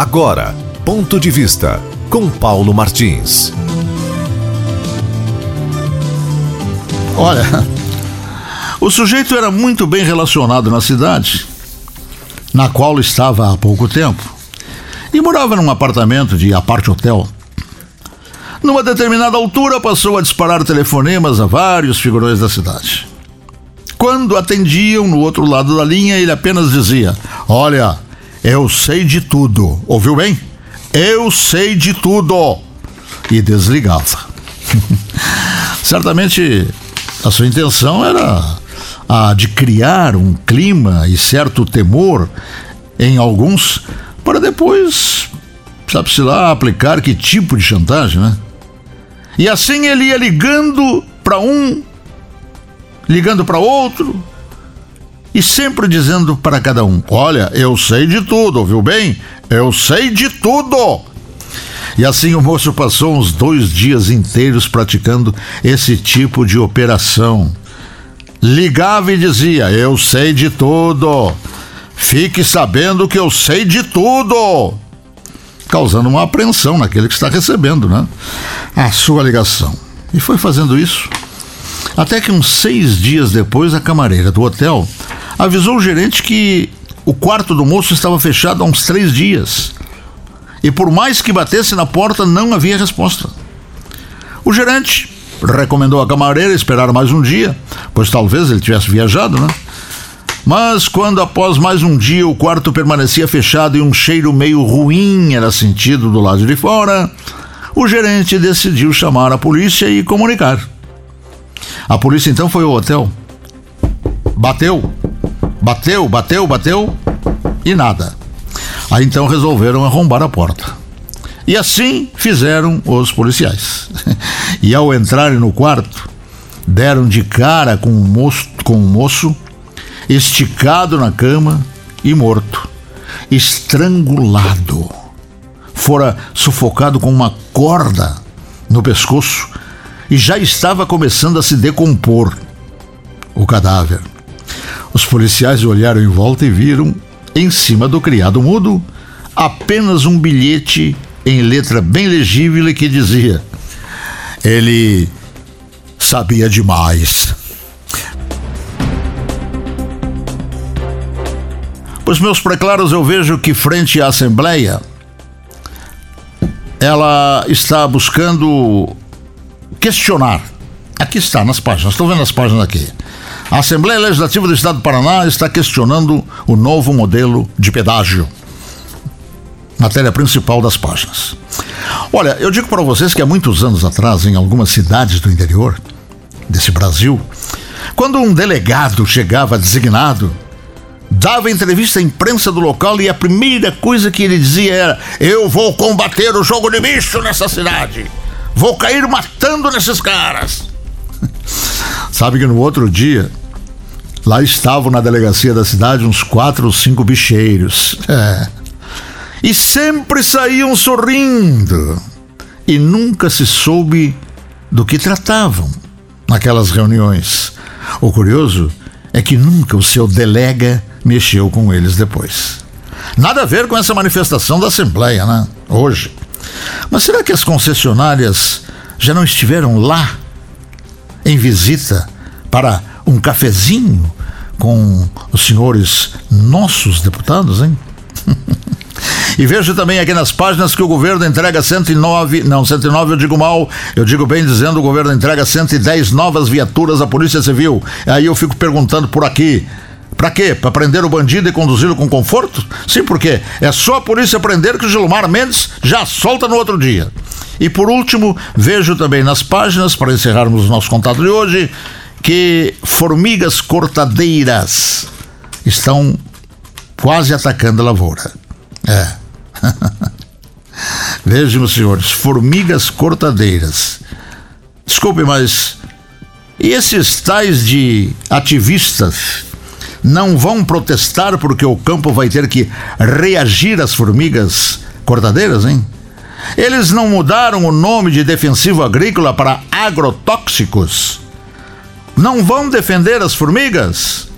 Agora, ponto de vista com Paulo Martins. Olha, o sujeito era muito bem relacionado na cidade, na qual estava há pouco tempo, e morava num apartamento de aparte hotel. Numa determinada altura, passou a disparar telefonemas a vários figurões da cidade. Quando atendiam no outro lado da linha, ele apenas dizia: Olha, eu sei de tudo. Ouviu bem? Eu sei de tudo. E desligava. Certamente a sua intenção era a de criar um clima e certo temor em alguns para depois, sabe-se lá, aplicar que tipo de chantagem, né? E assim ele ia ligando para um, ligando para outro, e sempre dizendo para cada um: Olha, eu sei de tudo, ouviu bem? Eu sei de tudo. E assim o moço passou uns dois dias inteiros praticando esse tipo de operação. Ligava e dizia: Eu sei de tudo. Fique sabendo que eu sei de tudo. Causando uma apreensão naquele que está recebendo, né? A sua ligação. E foi fazendo isso. Até que uns seis dias depois, a camareira do hotel avisou o gerente que o quarto do moço estava fechado há uns três dias. E por mais que batesse na porta, não havia resposta. O gerente recomendou à camareira esperar mais um dia, pois talvez ele tivesse viajado, né? Mas quando após mais um dia o quarto permanecia fechado e um cheiro meio ruim era sentido do lado de fora, o gerente decidiu chamar a polícia e comunicar. A polícia então foi ao hotel. Bateu, Bateu, bateu, bateu e nada. Aí então resolveram arrombar a porta. E assim fizeram os policiais. e ao entrarem no quarto, deram de cara com um moço, com um moço esticado na cama e morto, estrangulado. Fora sufocado com uma corda no pescoço e já estava começando a se decompor o cadáver. Os policiais olharam em volta e viram, em cima do criado mudo, apenas um bilhete em letra bem legível que dizia: Ele sabia demais. Pois, meus preclaros, eu vejo que, frente à Assembleia, ela está buscando questionar. Aqui está, nas páginas, estou vendo as páginas aqui. A Assembleia Legislativa do Estado do Paraná está questionando o novo modelo de pedágio. Matéria principal das páginas. Olha, eu digo para vocês que há muitos anos atrás, em algumas cidades do interior desse Brasil, quando um delegado chegava designado, dava entrevista à imprensa do local e a primeira coisa que ele dizia era: Eu vou combater o jogo de bicho nessa cidade. Vou cair matando nesses caras. Sabe que no outro dia Lá estavam na delegacia da cidade uns quatro ou cinco bicheiros. É. E sempre saíam sorrindo. E nunca se soube do que tratavam naquelas reuniões. O curioso é que nunca o seu delega mexeu com eles depois. Nada a ver com essa manifestação da Assembleia, né? Hoje. Mas será que as concessionárias já não estiveram lá em visita para um cafezinho com os senhores nossos deputados, hein? E vejo também aqui nas páginas que o governo entrega 109, não, 109 eu digo mal, eu digo bem dizendo o governo entrega 110 novas viaturas à Polícia Civil. Aí eu fico perguntando por aqui, para quê? Para prender o bandido e conduzi-lo com conforto? Sim, porque é só a polícia prender que o Gilmar Mendes já solta no outro dia. E por último, vejo também nas páginas, para encerrarmos o nosso contato de hoje, que formigas cortadeiras estão quase atacando a lavoura. É. Vejam, senhores, formigas cortadeiras. Desculpe, mas esses tais de ativistas não vão protestar porque o campo vai ter que reagir às formigas cortadeiras, hein? Eles não mudaram o nome de defensivo agrícola para agrotóxicos não vão defender as formigas?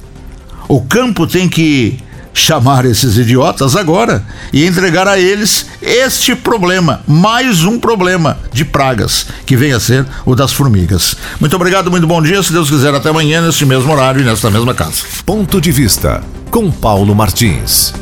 O campo tem que chamar esses idiotas agora e entregar a eles este problema, mais um problema de pragas, que vem a ser o das formigas. Muito obrigado, muito bom dia. Se Deus quiser, até amanhã, neste mesmo horário e nesta mesma casa. Ponto de vista com Paulo Martins.